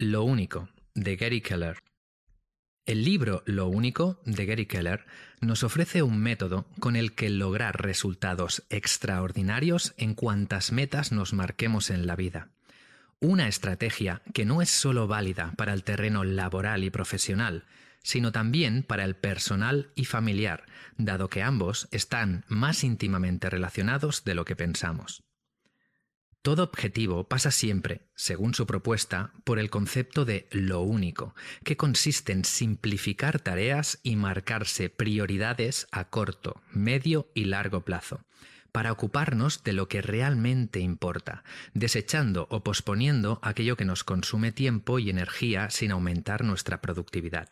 Lo único, de Gary Keller. El libro Lo único, de Gary Keller, nos ofrece un método con el que lograr resultados extraordinarios en cuantas metas nos marquemos en la vida. Una estrategia que no es solo válida para el terreno laboral y profesional, sino también para el personal y familiar, dado que ambos están más íntimamente relacionados de lo que pensamos. Todo objetivo pasa siempre, según su propuesta, por el concepto de lo único, que consiste en simplificar tareas y marcarse prioridades a corto, medio y largo plazo, para ocuparnos de lo que realmente importa, desechando o posponiendo aquello que nos consume tiempo y energía sin aumentar nuestra productividad.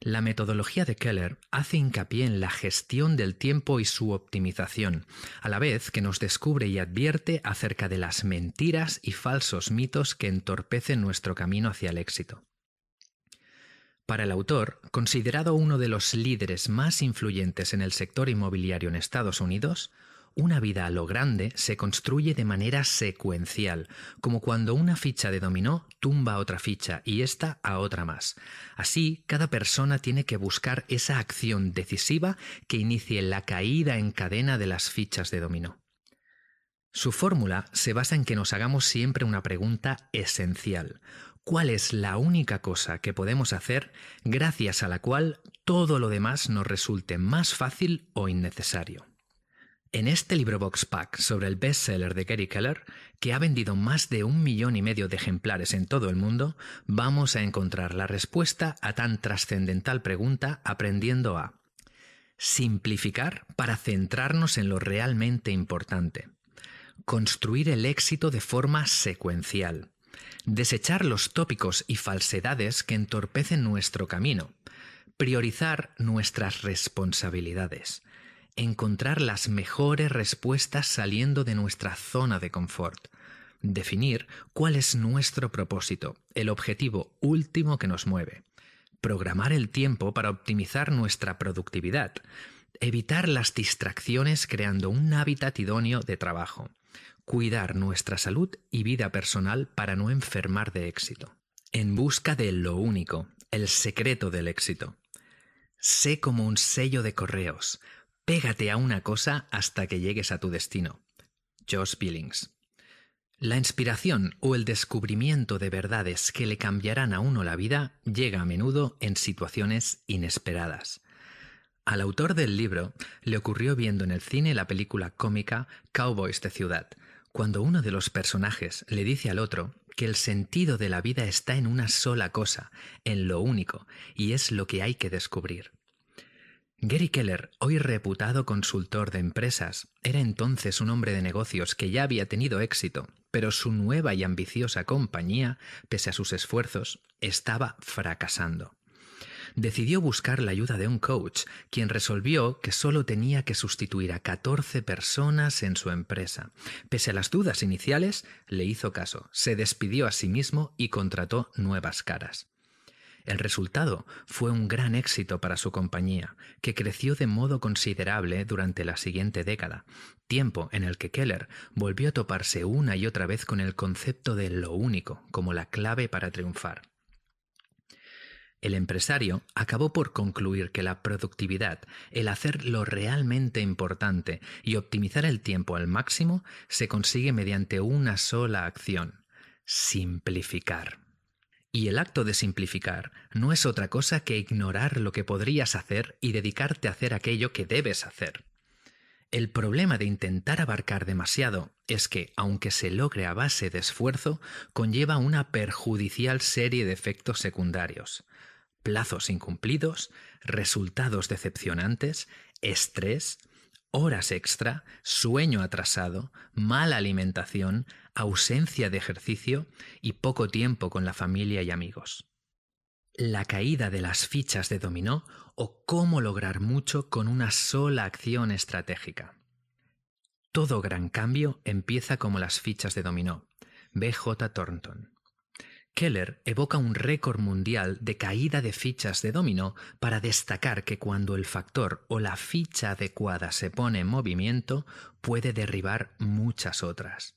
La metodología de Keller hace hincapié en la gestión del tiempo y su optimización, a la vez que nos descubre y advierte acerca de las mentiras y falsos mitos que entorpecen nuestro camino hacia el éxito. Para el autor, considerado uno de los líderes más influyentes en el sector inmobiliario en Estados Unidos, una vida a lo grande se construye de manera secuencial, como cuando una ficha de dominó tumba a otra ficha y esta a otra más. Así, cada persona tiene que buscar esa acción decisiva que inicie la caída en cadena de las fichas de dominó. Su fórmula se basa en que nos hagamos siempre una pregunta esencial. ¿Cuál es la única cosa que podemos hacer gracias a la cual todo lo demás nos resulte más fácil o innecesario? En este libro Box Pack sobre el bestseller de Gary Keller, que ha vendido más de un millón y medio de ejemplares en todo el mundo, vamos a encontrar la respuesta a tan trascendental pregunta aprendiendo a simplificar para centrarnos en lo realmente importante, construir el éxito de forma secuencial, desechar los tópicos y falsedades que entorpecen nuestro camino, priorizar nuestras responsabilidades, encontrar las mejores respuestas saliendo de nuestra zona de confort, definir cuál es nuestro propósito, el objetivo último que nos mueve, programar el tiempo para optimizar nuestra productividad, evitar las distracciones creando un hábitat idóneo de trabajo, cuidar nuestra salud y vida personal para no enfermar de éxito. En busca de lo único, el secreto del éxito. Sé como un sello de correos, Pégate a una cosa hasta que llegues a tu destino. Josh Billings. La inspiración o el descubrimiento de verdades que le cambiarán a uno la vida llega a menudo en situaciones inesperadas. Al autor del libro le ocurrió viendo en el cine la película cómica Cowboys de Ciudad, cuando uno de los personajes le dice al otro que el sentido de la vida está en una sola cosa, en lo único, y es lo que hay que descubrir. Gary Keller, hoy reputado consultor de empresas, era entonces un hombre de negocios que ya había tenido éxito, pero su nueva y ambiciosa compañía, pese a sus esfuerzos, estaba fracasando. Decidió buscar la ayuda de un coach, quien resolvió que solo tenía que sustituir a 14 personas en su empresa. Pese a las dudas iniciales, le hizo caso, se despidió a sí mismo y contrató nuevas caras. El resultado fue un gran éxito para su compañía, que creció de modo considerable durante la siguiente década, tiempo en el que Keller volvió a toparse una y otra vez con el concepto de lo único como la clave para triunfar. El empresario acabó por concluir que la productividad, el hacer lo realmente importante y optimizar el tiempo al máximo se consigue mediante una sola acción, simplificar. Y el acto de simplificar no es otra cosa que ignorar lo que podrías hacer y dedicarte a hacer aquello que debes hacer. El problema de intentar abarcar demasiado es que, aunque se logre a base de esfuerzo, conlleva una perjudicial serie de efectos secundarios. Plazos incumplidos, resultados decepcionantes, estrés, horas extra, sueño atrasado, mala alimentación, ausencia de ejercicio y poco tiempo con la familia y amigos. La caída de las fichas de dominó o cómo lograr mucho con una sola acción estratégica. Todo gran cambio empieza como las fichas de dominó. B.J. Thornton. Keller evoca un récord mundial de caída de fichas de dominó para destacar que cuando el factor o la ficha adecuada se pone en movimiento puede derribar muchas otras.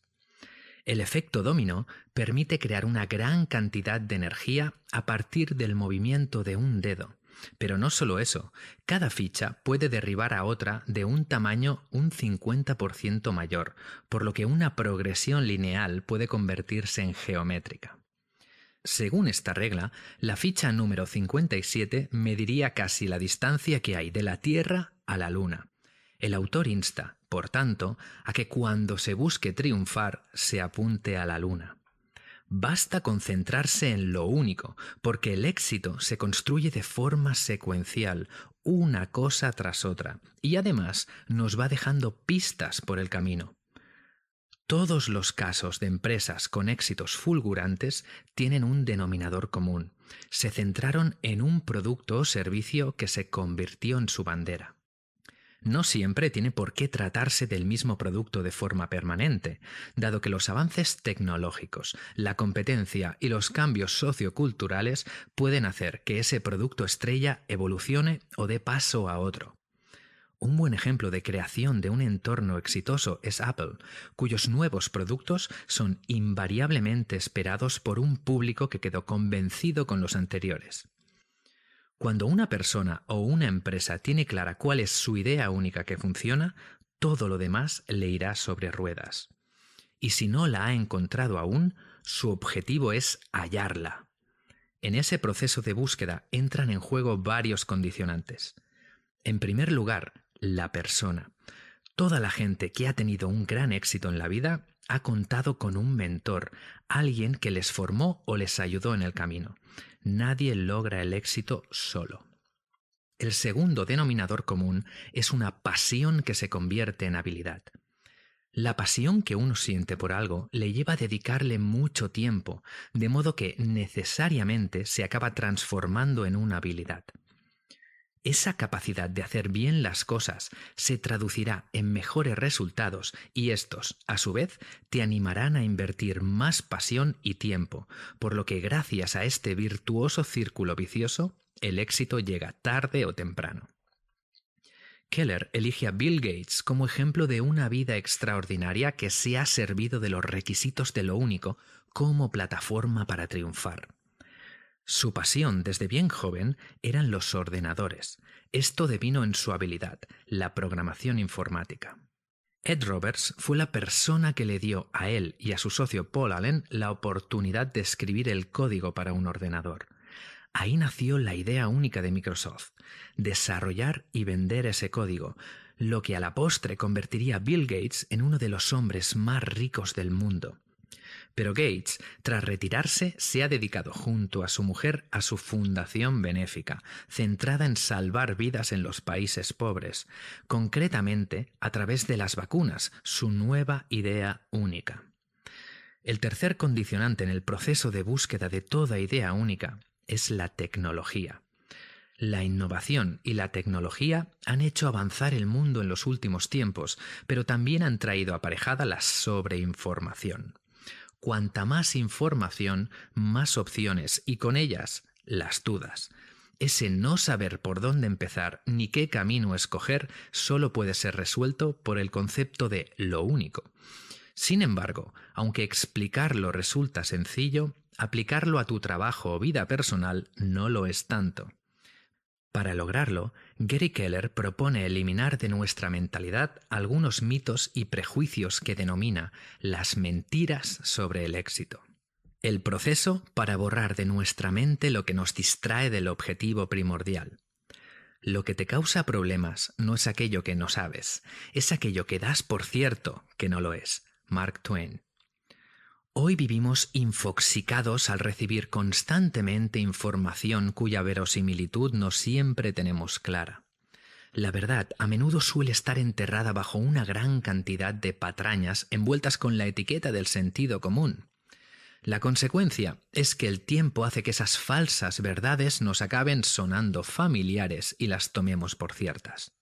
El efecto dominó permite crear una gran cantidad de energía a partir del movimiento de un dedo. Pero no solo eso, cada ficha puede derribar a otra de un tamaño un 50% mayor, por lo que una progresión lineal puede convertirse en geométrica. Según esta regla, la ficha número 57 mediría casi la distancia que hay de la Tierra a la Luna. El autor insta, por tanto, a que cuando se busque triunfar se apunte a la Luna. Basta concentrarse en lo único, porque el éxito se construye de forma secuencial, una cosa tras otra, y además nos va dejando pistas por el camino. Todos los casos de empresas con éxitos fulgurantes tienen un denominador común. Se centraron en un producto o servicio que se convirtió en su bandera. No siempre tiene por qué tratarse del mismo producto de forma permanente, dado que los avances tecnológicos, la competencia y los cambios socioculturales pueden hacer que ese producto estrella evolucione o dé paso a otro. Un buen ejemplo de creación de un entorno exitoso es Apple, cuyos nuevos productos son invariablemente esperados por un público que quedó convencido con los anteriores. Cuando una persona o una empresa tiene clara cuál es su idea única que funciona, todo lo demás le irá sobre ruedas. Y si no la ha encontrado aún, su objetivo es hallarla. En ese proceso de búsqueda entran en juego varios condicionantes. En primer lugar, la persona. Toda la gente que ha tenido un gran éxito en la vida ha contado con un mentor, alguien que les formó o les ayudó en el camino. Nadie logra el éxito solo. El segundo denominador común es una pasión que se convierte en habilidad. La pasión que uno siente por algo le lleva a dedicarle mucho tiempo, de modo que necesariamente se acaba transformando en una habilidad. Esa capacidad de hacer bien las cosas se traducirá en mejores resultados y estos, a su vez, te animarán a invertir más pasión y tiempo, por lo que gracias a este virtuoso círculo vicioso, el éxito llega tarde o temprano. Keller elige a Bill Gates como ejemplo de una vida extraordinaria que se ha servido de los requisitos de lo único como plataforma para triunfar. Su pasión desde bien joven eran los ordenadores. Esto devino en su habilidad, la programación informática. Ed Roberts fue la persona que le dio a él y a su socio Paul Allen la oportunidad de escribir el código para un ordenador. Ahí nació la idea única de Microsoft, desarrollar y vender ese código, lo que a la postre convertiría a Bill Gates en uno de los hombres más ricos del mundo. Pero Gates, tras retirarse, se ha dedicado junto a su mujer a su fundación benéfica, centrada en salvar vidas en los países pobres, concretamente a través de las vacunas, su nueva idea única. El tercer condicionante en el proceso de búsqueda de toda idea única es la tecnología. La innovación y la tecnología han hecho avanzar el mundo en los últimos tiempos, pero también han traído aparejada la sobreinformación. Cuanta más información, más opciones y con ellas las dudas. Ese no saber por dónde empezar ni qué camino escoger solo puede ser resuelto por el concepto de lo único. Sin embargo, aunque explicarlo resulta sencillo, aplicarlo a tu trabajo o vida personal no lo es tanto. Para lograrlo, Gary Keller propone eliminar de nuestra mentalidad algunos mitos y prejuicios que denomina las mentiras sobre el éxito. El proceso para borrar de nuestra mente lo que nos distrae del objetivo primordial. Lo que te causa problemas no es aquello que no sabes, es aquello que das por cierto que no lo es. Mark Twain. Hoy vivimos infoxicados al recibir constantemente información cuya verosimilitud no siempre tenemos clara. La verdad a menudo suele estar enterrada bajo una gran cantidad de patrañas envueltas con la etiqueta del sentido común. La consecuencia es que el tiempo hace que esas falsas verdades nos acaben sonando familiares y las tomemos por ciertas.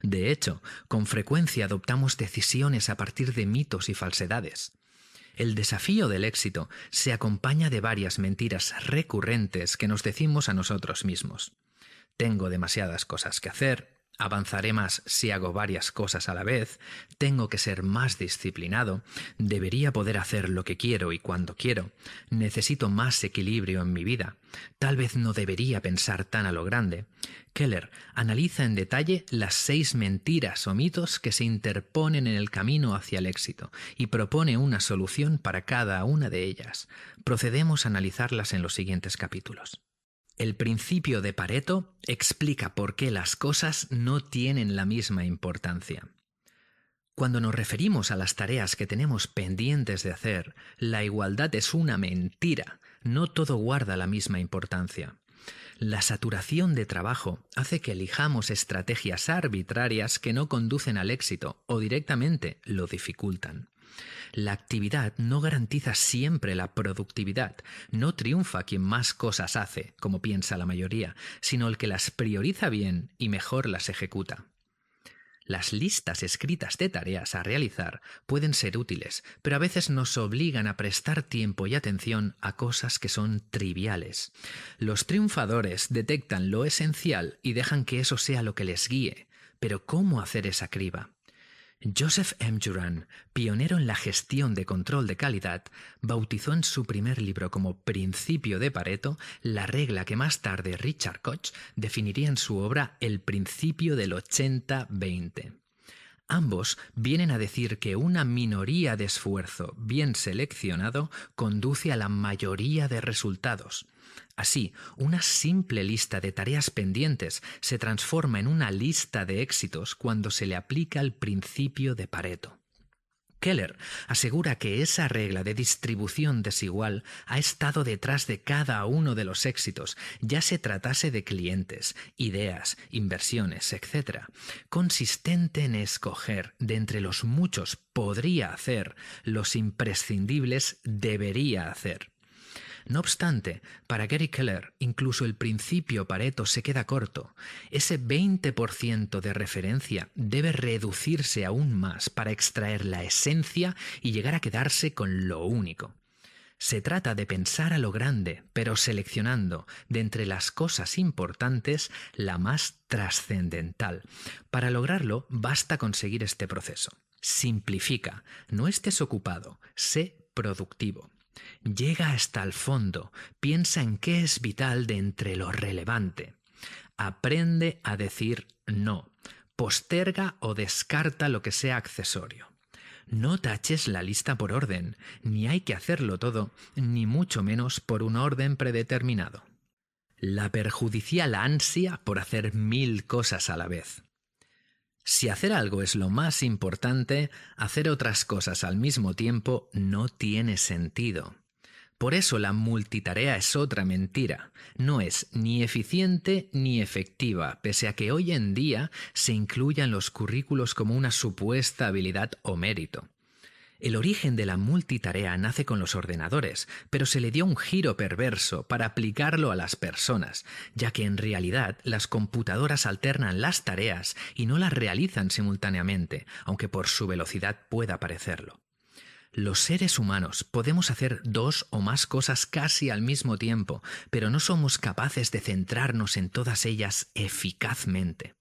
De hecho, con frecuencia adoptamos decisiones a partir de mitos y falsedades. El desafío del éxito se acompaña de varias mentiras recurrentes que nos decimos a nosotros mismos. Tengo demasiadas cosas que hacer, avanzaré más si hago varias cosas a la vez, tengo que ser más disciplinado, debería poder hacer lo que quiero y cuando quiero, necesito más equilibrio en mi vida, tal vez no debería pensar tan a lo grande. Keller analiza en detalle las seis mentiras o mitos que se interponen en el camino hacia el éxito y propone una solución para cada una de ellas. Procedemos a analizarlas en los siguientes capítulos. El principio de Pareto explica por qué las cosas no tienen la misma importancia. Cuando nos referimos a las tareas que tenemos pendientes de hacer, la igualdad es una mentira, no todo guarda la misma importancia. La saturación de trabajo hace que elijamos estrategias arbitrarias que no conducen al éxito o directamente lo dificultan. La actividad no garantiza siempre la productividad. No triunfa quien más cosas hace, como piensa la mayoría, sino el que las prioriza bien y mejor las ejecuta. Las listas escritas de tareas a realizar pueden ser útiles, pero a veces nos obligan a prestar tiempo y atención a cosas que son triviales. Los triunfadores detectan lo esencial y dejan que eso sea lo que les guíe. Pero ¿cómo hacer esa criba? Joseph M. Juran, pionero en la gestión de control de calidad, bautizó en su primer libro como Principio de Pareto la regla que más tarde Richard Koch definiría en su obra El principio del 80-20. Ambos vienen a decir que una minoría de esfuerzo bien seleccionado conduce a la mayoría de resultados. Así, una simple lista de tareas pendientes se transforma en una lista de éxitos cuando se le aplica el principio de Pareto. Keller asegura que esa regla de distribución desigual ha estado detrás de cada uno de los éxitos, ya se tratase de clientes, ideas, inversiones, etc., consistente en escoger de entre los muchos podría hacer, los imprescindibles debería hacer. No obstante, para Gary Keller, incluso el principio Pareto se queda corto. Ese 20% de referencia debe reducirse aún más para extraer la esencia y llegar a quedarse con lo único. Se trata de pensar a lo grande, pero seleccionando de entre las cosas importantes la más trascendental. Para lograrlo basta conseguir este proceso. Simplifica, no estés ocupado, sé productivo. Llega hasta el fondo, piensa en qué es vital de entre lo relevante. Aprende a decir no, posterga o descarta lo que sea accesorio. No taches la lista por orden, ni hay que hacerlo todo, ni mucho menos por un orden predeterminado. La perjudicial ansia por hacer mil cosas a la vez. Si hacer algo es lo más importante, hacer otras cosas al mismo tiempo no tiene sentido. Por eso la multitarea es otra mentira. No es ni eficiente ni efectiva, pese a que hoy en día se incluya en los currículos como una supuesta habilidad o mérito. El origen de la multitarea nace con los ordenadores, pero se le dio un giro perverso para aplicarlo a las personas, ya que en realidad las computadoras alternan las tareas y no las realizan simultáneamente, aunque por su velocidad pueda parecerlo. Los seres humanos podemos hacer dos o más cosas casi al mismo tiempo, pero no somos capaces de centrarnos en todas ellas eficazmente.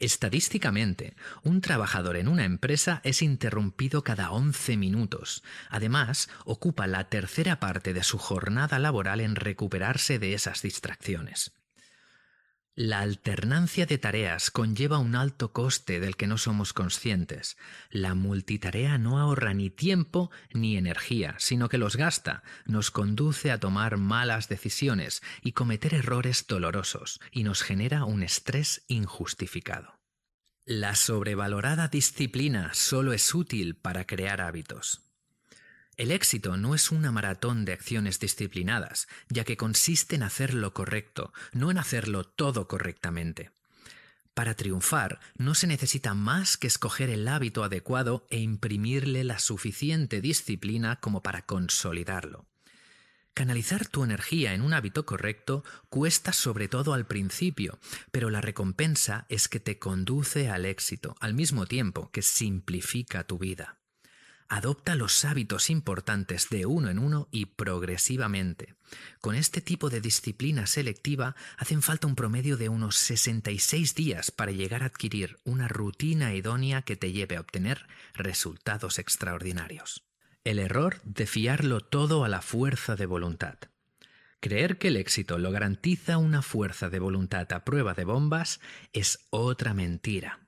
Estadísticamente, un trabajador en una empresa es interrumpido cada 11 minutos. Además, ocupa la tercera parte de su jornada laboral en recuperarse de esas distracciones. La alternancia de tareas conlleva un alto coste del que no somos conscientes. La multitarea no ahorra ni tiempo ni energía, sino que los gasta, nos conduce a tomar malas decisiones y cometer errores dolorosos, y nos genera un estrés injustificado. La sobrevalorada disciplina solo es útil para crear hábitos. El éxito no es una maratón de acciones disciplinadas, ya que consiste en hacer lo correcto, no en hacerlo todo correctamente. Para triunfar no se necesita más que escoger el hábito adecuado e imprimirle la suficiente disciplina como para consolidarlo. Canalizar tu energía en un hábito correcto cuesta sobre todo al principio, pero la recompensa es que te conduce al éxito, al mismo tiempo que simplifica tu vida. Adopta los hábitos importantes de uno en uno y progresivamente. Con este tipo de disciplina selectiva hacen falta un promedio de unos 66 días para llegar a adquirir una rutina idónea que te lleve a obtener resultados extraordinarios. El error de fiarlo todo a la fuerza de voluntad. Creer que el éxito lo garantiza una fuerza de voluntad a prueba de bombas es otra mentira.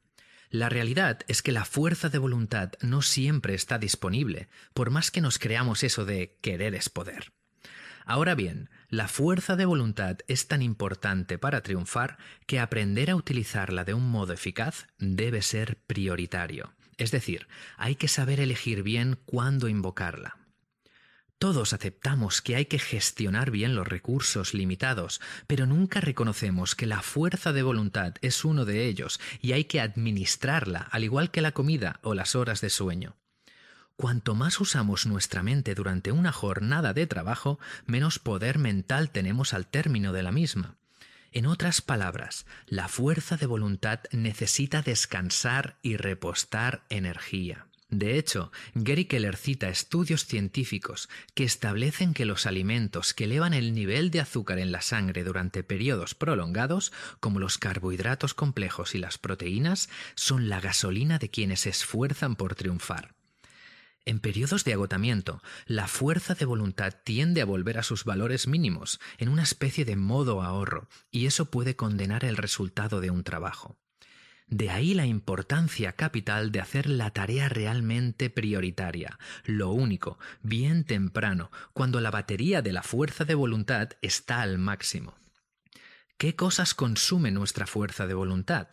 La realidad es que la fuerza de voluntad no siempre está disponible, por más que nos creamos eso de querer es poder. Ahora bien, la fuerza de voluntad es tan importante para triunfar que aprender a utilizarla de un modo eficaz debe ser prioritario. Es decir, hay que saber elegir bien cuándo invocarla. Todos aceptamos que hay que gestionar bien los recursos limitados, pero nunca reconocemos que la fuerza de voluntad es uno de ellos y hay que administrarla, al igual que la comida o las horas de sueño. Cuanto más usamos nuestra mente durante una jornada de trabajo, menos poder mental tenemos al término de la misma. En otras palabras, la fuerza de voluntad necesita descansar y repostar energía. De hecho, Gary Keller cita estudios científicos que establecen que los alimentos que elevan el nivel de azúcar en la sangre durante periodos prolongados, como los carbohidratos complejos y las proteínas, son la gasolina de quienes se esfuerzan por triunfar. En periodos de agotamiento, la fuerza de voluntad tiende a volver a sus valores mínimos, en una especie de modo ahorro, y eso puede condenar el resultado de un trabajo. De ahí la importancia capital de hacer la tarea realmente prioritaria, lo único, bien temprano, cuando la batería de la fuerza de voluntad está al máximo. ¿Qué cosas consume nuestra fuerza de voluntad?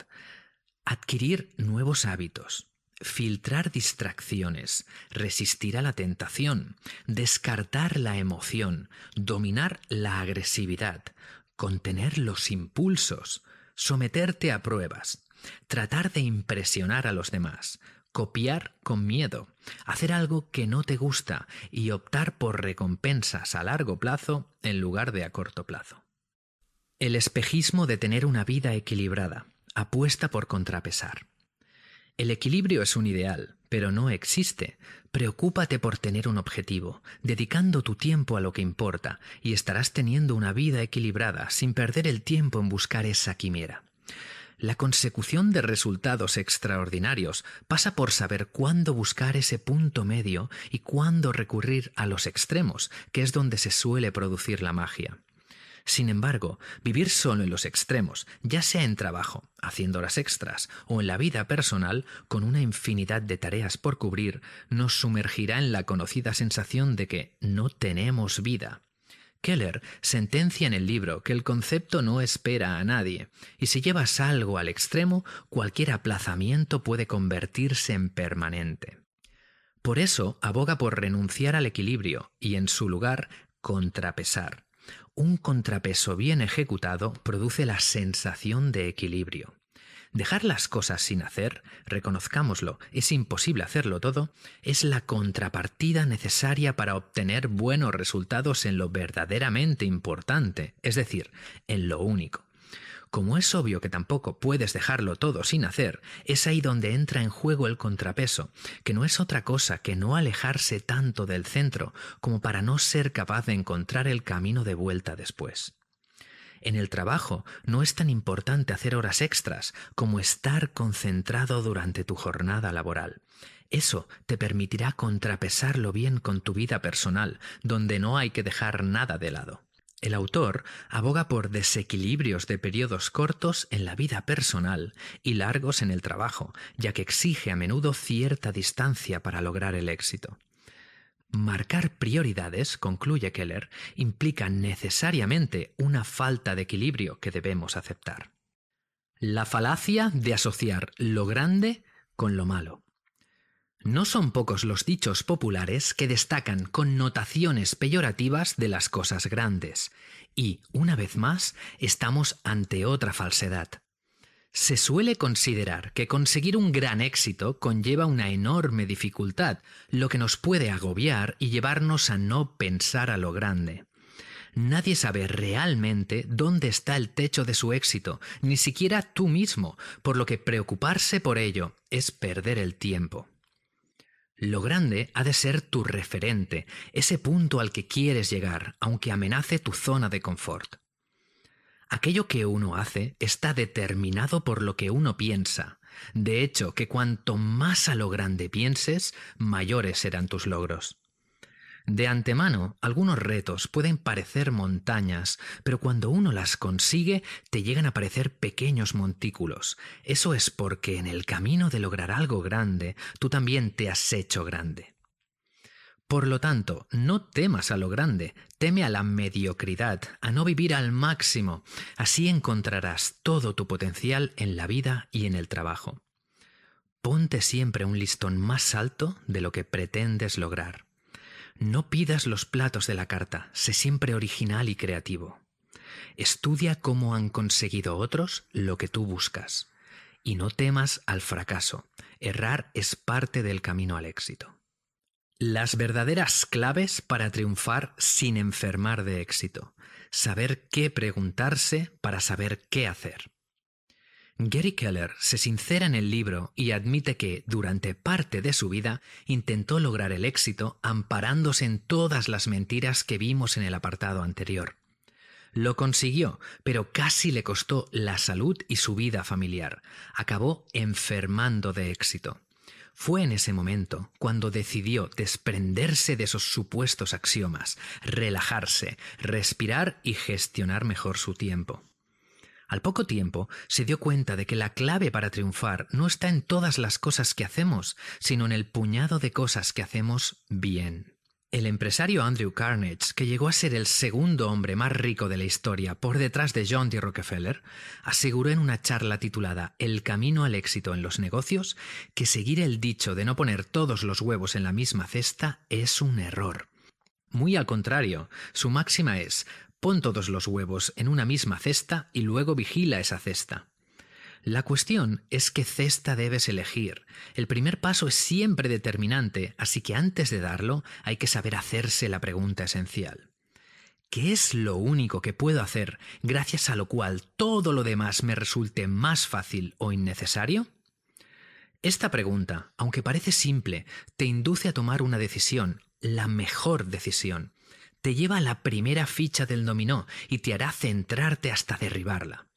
Adquirir nuevos hábitos, filtrar distracciones, resistir a la tentación, descartar la emoción, dominar la agresividad, contener los impulsos, someterte a pruebas, tratar de impresionar a los demás, copiar con miedo, hacer algo que no te gusta y optar por recompensas a largo plazo en lugar de a corto plazo. El espejismo de tener una vida equilibrada apuesta por contrapesar. El equilibrio es un ideal, pero no existe. Preocúpate por tener un objetivo, dedicando tu tiempo a lo que importa, y estarás teniendo una vida equilibrada sin perder el tiempo en buscar esa quimera. La consecución de resultados extraordinarios pasa por saber cuándo buscar ese punto medio y cuándo recurrir a los extremos, que es donde se suele producir la magia. Sin embargo, vivir solo en los extremos, ya sea en trabajo, haciendo horas extras, o en la vida personal, con una infinidad de tareas por cubrir, nos sumergirá en la conocida sensación de que no tenemos vida. Keller sentencia en el libro que el concepto no espera a nadie, y si llevas algo al extremo, cualquier aplazamiento puede convertirse en permanente. Por eso aboga por renunciar al equilibrio y en su lugar contrapesar. Un contrapeso bien ejecutado produce la sensación de equilibrio. Dejar las cosas sin hacer, reconozcámoslo, es imposible hacerlo todo, es la contrapartida necesaria para obtener buenos resultados en lo verdaderamente importante, es decir, en lo único. Como es obvio que tampoco puedes dejarlo todo sin hacer, es ahí donde entra en juego el contrapeso, que no es otra cosa que no alejarse tanto del centro como para no ser capaz de encontrar el camino de vuelta después. En el trabajo no es tan importante hacer horas extras como estar concentrado durante tu jornada laboral. Eso te permitirá contrapesarlo bien con tu vida personal, donde no hay que dejar nada de lado. El autor aboga por desequilibrios de periodos cortos en la vida personal y largos en el trabajo, ya que exige a menudo cierta distancia para lograr el éxito. Marcar prioridades, concluye Keller, implica necesariamente una falta de equilibrio que debemos aceptar. La falacia de asociar lo grande con lo malo. No son pocos los dichos populares que destacan connotaciones peyorativas de las cosas grandes, y, una vez más, estamos ante otra falsedad. Se suele considerar que conseguir un gran éxito conlleva una enorme dificultad, lo que nos puede agobiar y llevarnos a no pensar a lo grande. Nadie sabe realmente dónde está el techo de su éxito, ni siquiera tú mismo, por lo que preocuparse por ello es perder el tiempo. Lo grande ha de ser tu referente, ese punto al que quieres llegar, aunque amenace tu zona de confort. Aquello que uno hace está determinado por lo que uno piensa. De hecho, que cuanto más a lo grande pienses, mayores serán tus logros. De antemano, algunos retos pueden parecer montañas, pero cuando uno las consigue, te llegan a parecer pequeños montículos. Eso es porque en el camino de lograr algo grande, tú también te has hecho grande. Por lo tanto, no temas a lo grande, teme a la mediocridad, a no vivir al máximo. Así encontrarás todo tu potencial en la vida y en el trabajo. Ponte siempre un listón más alto de lo que pretendes lograr. No pidas los platos de la carta, sé siempre original y creativo. Estudia cómo han conseguido otros lo que tú buscas. Y no temas al fracaso. Errar es parte del camino al éxito. Las verdaderas claves para triunfar sin enfermar de éxito. Saber qué preguntarse para saber qué hacer. Gary Keller se sincera en el libro y admite que, durante parte de su vida, intentó lograr el éxito amparándose en todas las mentiras que vimos en el apartado anterior. Lo consiguió, pero casi le costó la salud y su vida familiar. Acabó enfermando de éxito. Fue en ese momento cuando decidió desprenderse de esos supuestos axiomas, relajarse, respirar y gestionar mejor su tiempo. Al poco tiempo se dio cuenta de que la clave para triunfar no está en todas las cosas que hacemos, sino en el puñado de cosas que hacemos bien. El empresario Andrew Carnage, que llegó a ser el segundo hombre más rico de la historia por detrás de John D. Rockefeller, aseguró en una charla titulada El camino al éxito en los negocios que seguir el dicho de no poner todos los huevos en la misma cesta es un error. Muy al contrario, su máxima es Pon todos los huevos en una misma cesta y luego vigila esa cesta. La cuestión es qué cesta debes elegir. El primer paso es siempre determinante, así que antes de darlo hay que saber hacerse la pregunta esencial. ¿Qué es lo único que puedo hacer gracias a lo cual todo lo demás me resulte más fácil o innecesario? Esta pregunta, aunque parece simple, te induce a tomar una decisión, la mejor decisión, te lleva a la primera ficha del dominó y te hará centrarte hasta derribarla.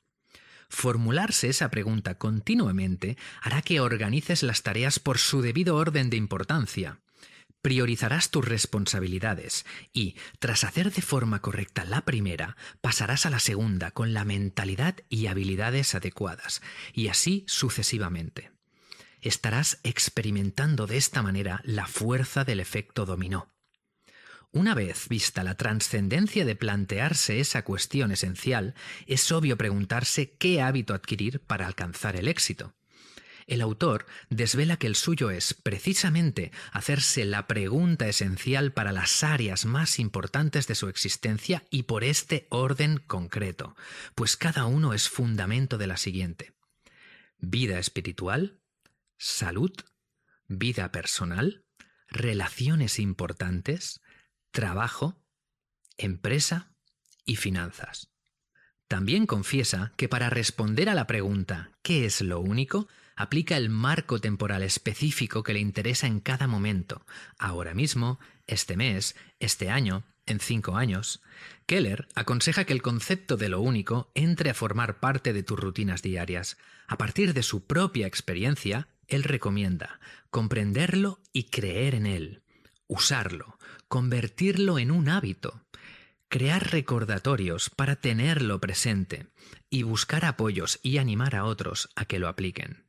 Formularse esa pregunta continuamente hará que organices las tareas por su debido orden de importancia. Priorizarás tus responsabilidades y, tras hacer de forma correcta la primera, pasarás a la segunda con la mentalidad y habilidades adecuadas, y así sucesivamente. Estarás experimentando de esta manera la fuerza del efecto dominó. Una vez vista la trascendencia de plantearse esa cuestión esencial, es obvio preguntarse qué hábito adquirir para alcanzar el éxito. El autor desvela que el suyo es precisamente hacerse la pregunta esencial para las áreas más importantes de su existencia y por este orden concreto, pues cada uno es fundamento de la siguiente. Vida espiritual, salud, vida personal, relaciones importantes, trabajo, empresa y finanzas. También confiesa que para responder a la pregunta ¿qué es lo único? aplica el marco temporal específico que le interesa en cada momento, ahora mismo, este mes, este año, en cinco años. Keller aconseja que el concepto de lo único entre a formar parte de tus rutinas diarias. A partir de su propia experiencia, él recomienda comprenderlo y creer en él usarlo, convertirlo en un hábito, crear recordatorios para tenerlo presente y buscar apoyos y animar a otros a que lo apliquen.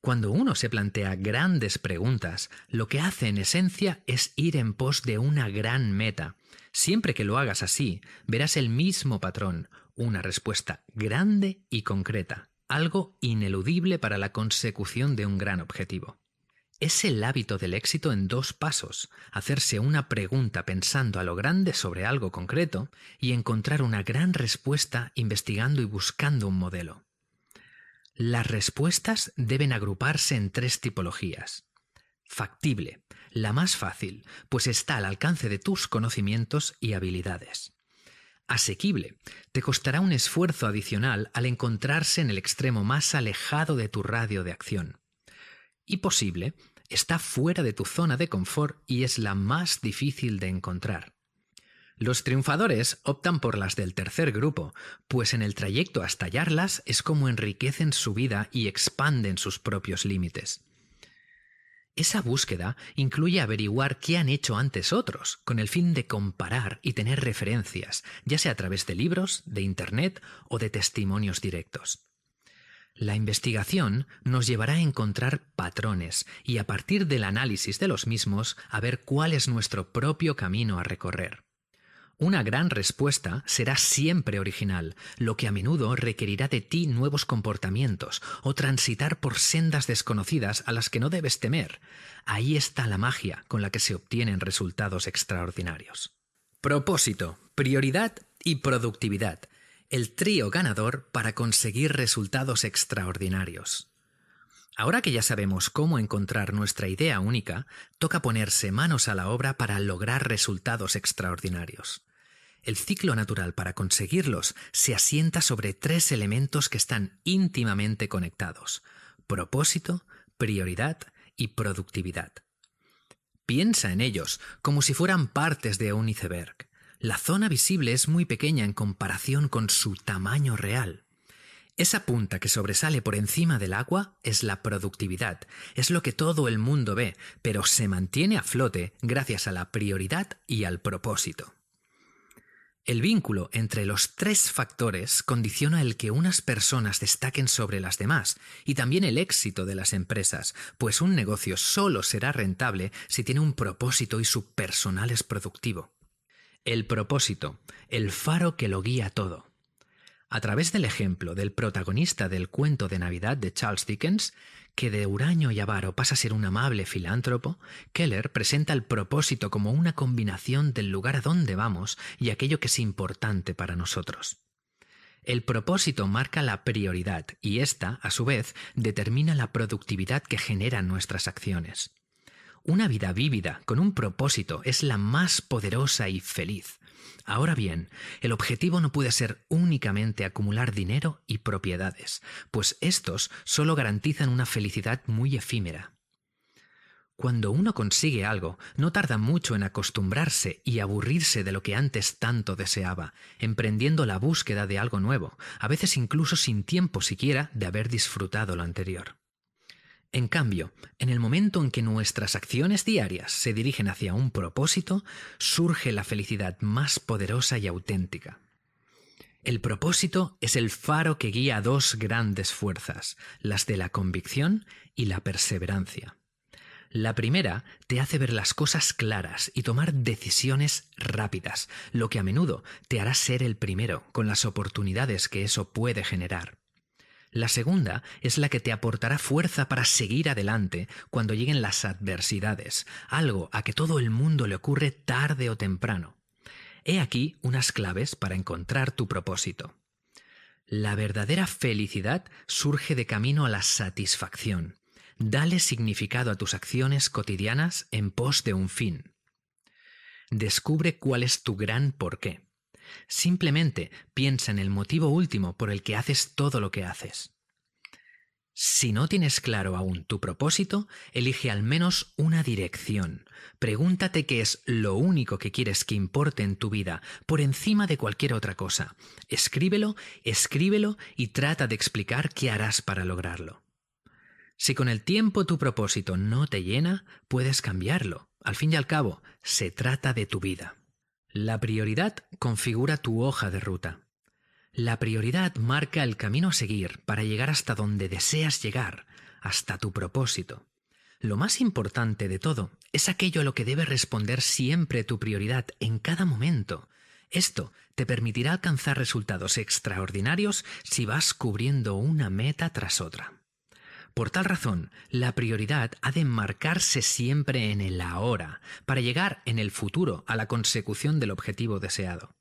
Cuando uno se plantea grandes preguntas, lo que hace en esencia es ir en pos de una gran meta. Siempre que lo hagas así, verás el mismo patrón, una respuesta grande y concreta, algo ineludible para la consecución de un gran objetivo. Es el hábito del éxito en dos pasos, hacerse una pregunta pensando a lo grande sobre algo concreto y encontrar una gran respuesta investigando y buscando un modelo. Las respuestas deben agruparse en tres tipologías. Factible, la más fácil, pues está al alcance de tus conocimientos y habilidades. Asequible, te costará un esfuerzo adicional al encontrarse en el extremo más alejado de tu radio de acción y posible, está fuera de tu zona de confort y es la más difícil de encontrar. Los triunfadores optan por las del tercer grupo, pues en el trayecto hasta hallarlas es como enriquecen su vida y expanden sus propios límites. Esa búsqueda incluye averiguar qué han hecho antes otros, con el fin de comparar y tener referencias, ya sea a través de libros, de Internet o de testimonios directos. La investigación nos llevará a encontrar patrones y a partir del análisis de los mismos a ver cuál es nuestro propio camino a recorrer. Una gran respuesta será siempre original, lo que a menudo requerirá de ti nuevos comportamientos o transitar por sendas desconocidas a las que no debes temer. Ahí está la magia con la que se obtienen resultados extraordinarios. Propósito, prioridad y productividad. El trío ganador para conseguir resultados extraordinarios. Ahora que ya sabemos cómo encontrar nuestra idea única, toca ponerse manos a la obra para lograr resultados extraordinarios. El ciclo natural para conseguirlos se asienta sobre tres elementos que están íntimamente conectados, propósito, prioridad y productividad. Piensa en ellos como si fueran partes de un iceberg. La zona visible es muy pequeña en comparación con su tamaño real. Esa punta que sobresale por encima del agua es la productividad, es lo que todo el mundo ve, pero se mantiene a flote gracias a la prioridad y al propósito. El vínculo entre los tres factores condiciona el que unas personas destaquen sobre las demás y también el éxito de las empresas, pues un negocio solo será rentable si tiene un propósito y su personal es productivo. El propósito, el faro que lo guía todo. A través del ejemplo del protagonista del cuento de Navidad de Charles Dickens, que de huraño y avaro pasa a ser un amable filántropo, Keller presenta el propósito como una combinación del lugar a donde vamos y aquello que es importante para nosotros. El propósito marca la prioridad y ésta, a su vez, determina la productividad que generan nuestras acciones. Una vida vívida con un propósito es la más poderosa y feliz. Ahora bien, el objetivo no puede ser únicamente acumular dinero y propiedades, pues estos solo garantizan una felicidad muy efímera. Cuando uno consigue algo, no tarda mucho en acostumbrarse y aburrirse de lo que antes tanto deseaba, emprendiendo la búsqueda de algo nuevo, a veces incluso sin tiempo siquiera de haber disfrutado lo anterior. En cambio, en el momento en que nuestras acciones diarias se dirigen hacia un propósito, surge la felicidad más poderosa y auténtica. El propósito es el faro que guía dos grandes fuerzas, las de la convicción y la perseverancia. La primera te hace ver las cosas claras y tomar decisiones rápidas, lo que a menudo te hará ser el primero con las oportunidades que eso puede generar. La segunda es la que te aportará fuerza para seguir adelante cuando lleguen las adversidades, algo a que todo el mundo le ocurre tarde o temprano. He aquí unas claves para encontrar tu propósito. La verdadera felicidad surge de camino a la satisfacción. Dale significado a tus acciones cotidianas en pos de un fin. Descubre cuál es tu gran porqué. Simplemente piensa en el motivo último por el que haces todo lo que haces. Si no tienes claro aún tu propósito, elige al menos una dirección. Pregúntate qué es lo único que quieres que importe en tu vida por encima de cualquier otra cosa. Escríbelo, escríbelo y trata de explicar qué harás para lograrlo. Si con el tiempo tu propósito no te llena, puedes cambiarlo. Al fin y al cabo, se trata de tu vida. La prioridad configura tu hoja de ruta. La prioridad marca el camino a seguir para llegar hasta donde deseas llegar, hasta tu propósito. Lo más importante de todo es aquello a lo que debe responder siempre tu prioridad en cada momento. Esto te permitirá alcanzar resultados extraordinarios si vas cubriendo una meta tras otra. Por tal razón, la prioridad ha de marcarse siempre en el ahora, para llegar en el futuro a la consecución del objetivo deseado.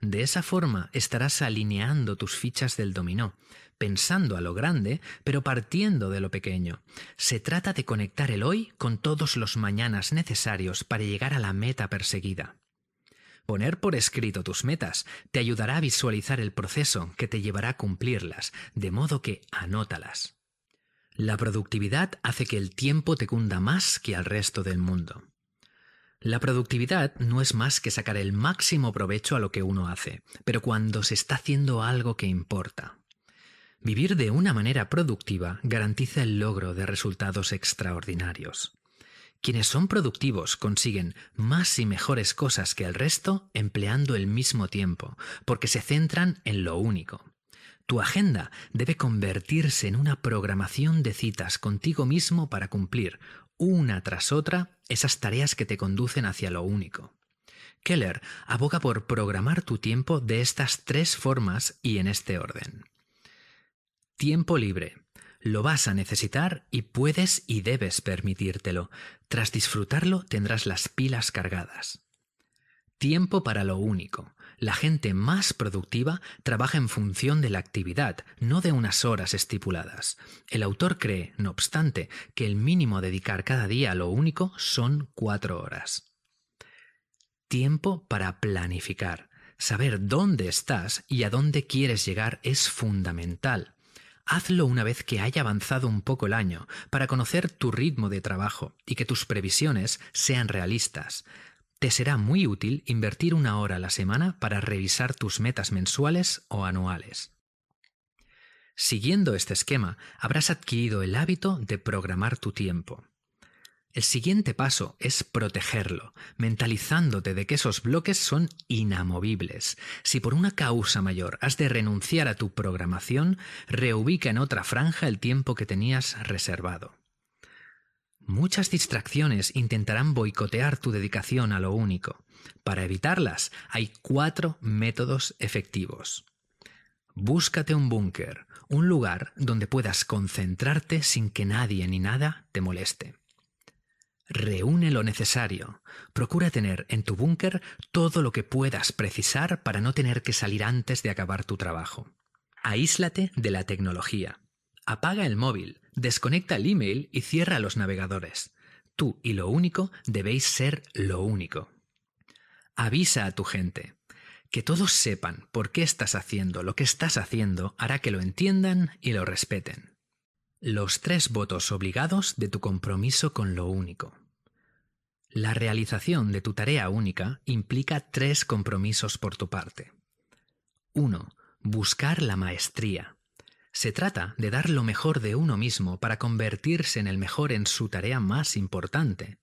De esa forma estarás alineando tus fichas del dominó, pensando a lo grande, pero partiendo de lo pequeño. Se trata de conectar el hoy con todos los mañanas necesarios para llegar a la meta perseguida. Poner por escrito tus metas te ayudará a visualizar el proceso que te llevará a cumplirlas, de modo que anótalas. La productividad hace que el tiempo te cunda más que al resto del mundo. La productividad no es más que sacar el máximo provecho a lo que uno hace, pero cuando se está haciendo algo que importa. Vivir de una manera productiva garantiza el logro de resultados extraordinarios. Quienes son productivos consiguen más y mejores cosas que el resto empleando el mismo tiempo, porque se centran en lo único. Tu agenda debe convertirse en una programación de citas contigo mismo para cumplir, una tras otra, esas tareas que te conducen hacia lo único. Keller aboga por programar tu tiempo de estas tres formas y en este orden. Tiempo libre. Lo vas a necesitar y puedes y debes permitírtelo. Tras disfrutarlo tendrás las pilas cargadas. Tiempo para lo único. La gente más productiva trabaja en función de la actividad, no de unas horas estipuladas. El autor cree, no obstante, que el mínimo a dedicar cada día a lo único son cuatro horas. Tiempo para planificar. Saber dónde estás y a dónde quieres llegar es fundamental. Hazlo una vez que haya avanzado un poco el año, para conocer tu ritmo de trabajo y que tus previsiones sean realistas. Te será muy útil invertir una hora a la semana para revisar tus metas mensuales o anuales. Siguiendo este esquema, habrás adquirido el hábito de programar tu tiempo. El siguiente paso es protegerlo, mentalizándote de que esos bloques son inamovibles. Si por una causa mayor has de renunciar a tu programación, reubica en otra franja el tiempo que tenías reservado. Muchas distracciones intentarán boicotear tu dedicación a lo único. Para evitarlas hay cuatro métodos efectivos. Búscate un búnker, un lugar donde puedas concentrarte sin que nadie ni nada te moleste. Reúne lo necesario. Procura tener en tu búnker todo lo que puedas precisar para no tener que salir antes de acabar tu trabajo. Aíslate de la tecnología. Apaga el móvil, desconecta el email y cierra los navegadores. Tú y lo único debéis ser lo único. Avisa a tu gente. Que todos sepan por qué estás haciendo lo que estás haciendo hará que lo entiendan y lo respeten. Los tres votos obligados de tu compromiso con lo único. La realización de tu tarea única implica tres compromisos por tu parte. 1. Buscar la maestría. Se trata de dar lo mejor de uno mismo para convertirse en el mejor en su tarea más importante.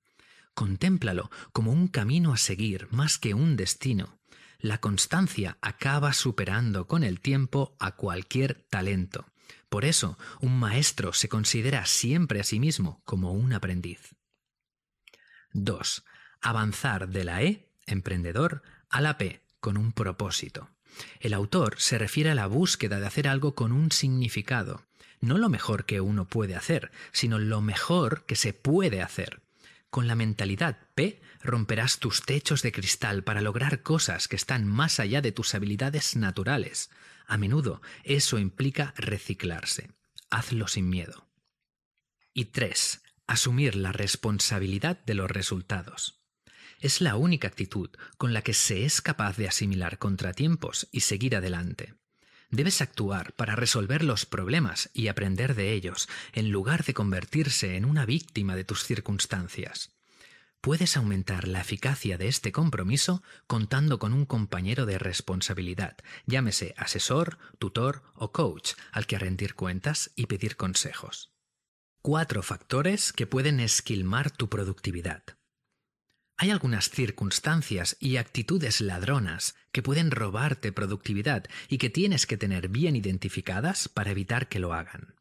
Contémplalo como un camino a seguir más que un destino. La constancia acaba superando con el tiempo a cualquier talento. Por eso, un maestro se considera siempre a sí mismo como un aprendiz. 2. Avanzar de la E, emprendedor, a la P, con un propósito. El autor se refiere a la búsqueda de hacer algo con un significado, no lo mejor que uno puede hacer, sino lo mejor que se puede hacer. Con la mentalidad P romperás tus techos de cristal para lograr cosas que están más allá de tus habilidades naturales. A menudo eso implica reciclarse. Hazlo sin miedo. Y 3. Asumir la responsabilidad de los resultados es la única actitud con la que se es capaz de asimilar contratiempos y seguir adelante. Debes actuar para resolver los problemas y aprender de ellos, en lugar de convertirse en una víctima de tus circunstancias. Puedes aumentar la eficacia de este compromiso contando con un compañero de responsabilidad, llámese asesor, tutor o coach, al que rendir cuentas y pedir consejos. Cuatro factores que pueden esquilmar tu productividad. Hay algunas circunstancias y actitudes ladronas que pueden robarte productividad y que tienes que tener bien identificadas para evitar que lo hagan.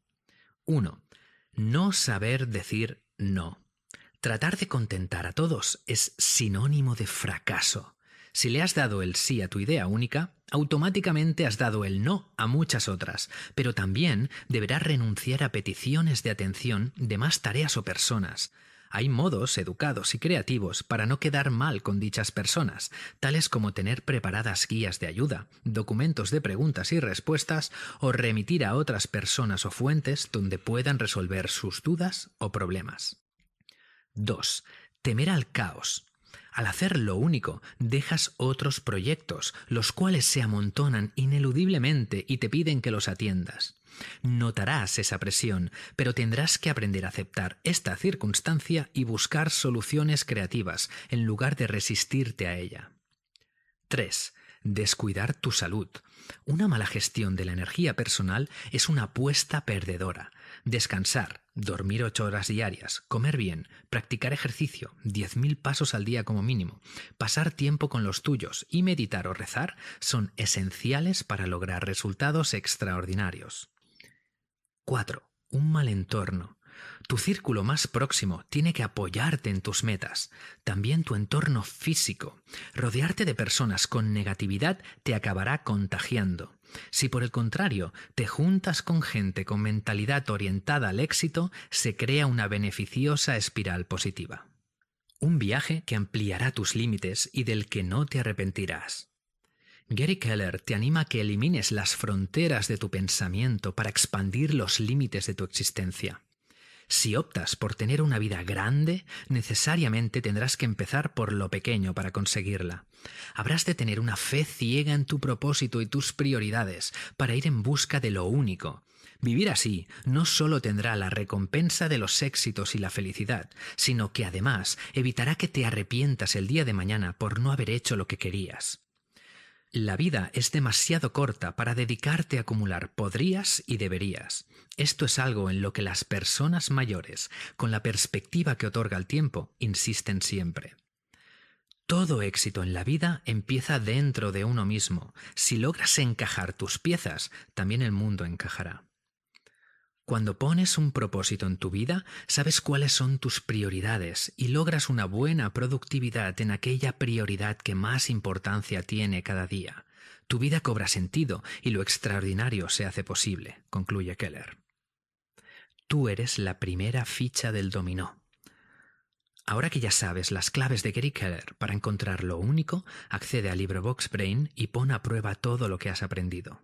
1. No saber decir no. Tratar de contentar a todos es sinónimo de fracaso. Si le has dado el sí a tu idea única, automáticamente has dado el no a muchas otras, pero también deberás renunciar a peticiones de atención de más tareas o personas. Hay modos educados y creativos para no quedar mal con dichas personas, tales como tener preparadas guías de ayuda, documentos de preguntas y respuestas o remitir a otras personas o fuentes donde puedan resolver sus dudas o problemas. 2. Temer al caos. Al hacer lo único, dejas otros proyectos, los cuales se amontonan ineludiblemente y te piden que los atiendas. Notarás esa presión, pero tendrás que aprender a aceptar esta circunstancia y buscar soluciones creativas en lugar de resistirte a ella. 3. Descuidar tu salud. Una mala gestión de la energía personal es una apuesta perdedora. Descansar, dormir ocho horas diarias, comer bien, practicar ejercicio, 10.000 pasos al día como mínimo, pasar tiempo con los tuyos y meditar o rezar son esenciales para lograr resultados extraordinarios. 4. Un mal entorno. Tu círculo más próximo tiene que apoyarte en tus metas. También tu entorno físico. Rodearte de personas con negatividad te acabará contagiando. Si por el contrario te juntas con gente con mentalidad orientada al éxito, se crea una beneficiosa espiral positiva. Un viaje que ampliará tus límites y del que no te arrepentirás. Gary Keller te anima a que elimines las fronteras de tu pensamiento para expandir los límites de tu existencia. Si optas por tener una vida grande, necesariamente tendrás que empezar por lo pequeño para conseguirla. Habrás de tener una fe ciega en tu propósito y tus prioridades para ir en busca de lo único. Vivir así no solo tendrá la recompensa de los éxitos y la felicidad, sino que además evitará que te arrepientas el día de mañana por no haber hecho lo que querías. La vida es demasiado corta para dedicarte a acumular podrías y deberías. Esto es algo en lo que las personas mayores, con la perspectiva que otorga el tiempo, insisten siempre. Todo éxito en la vida empieza dentro de uno mismo. Si logras encajar tus piezas, también el mundo encajará. Cuando pones un propósito en tu vida, sabes cuáles son tus prioridades y logras una buena productividad en aquella prioridad que más importancia tiene cada día. Tu vida cobra sentido y lo extraordinario se hace posible, concluye Keller. Tú eres la primera ficha del dominó. Ahora que ya sabes las claves de Gary Keller para encontrar lo único, accede al libro Box Brain y pon a prueba todo lo que has aprendido.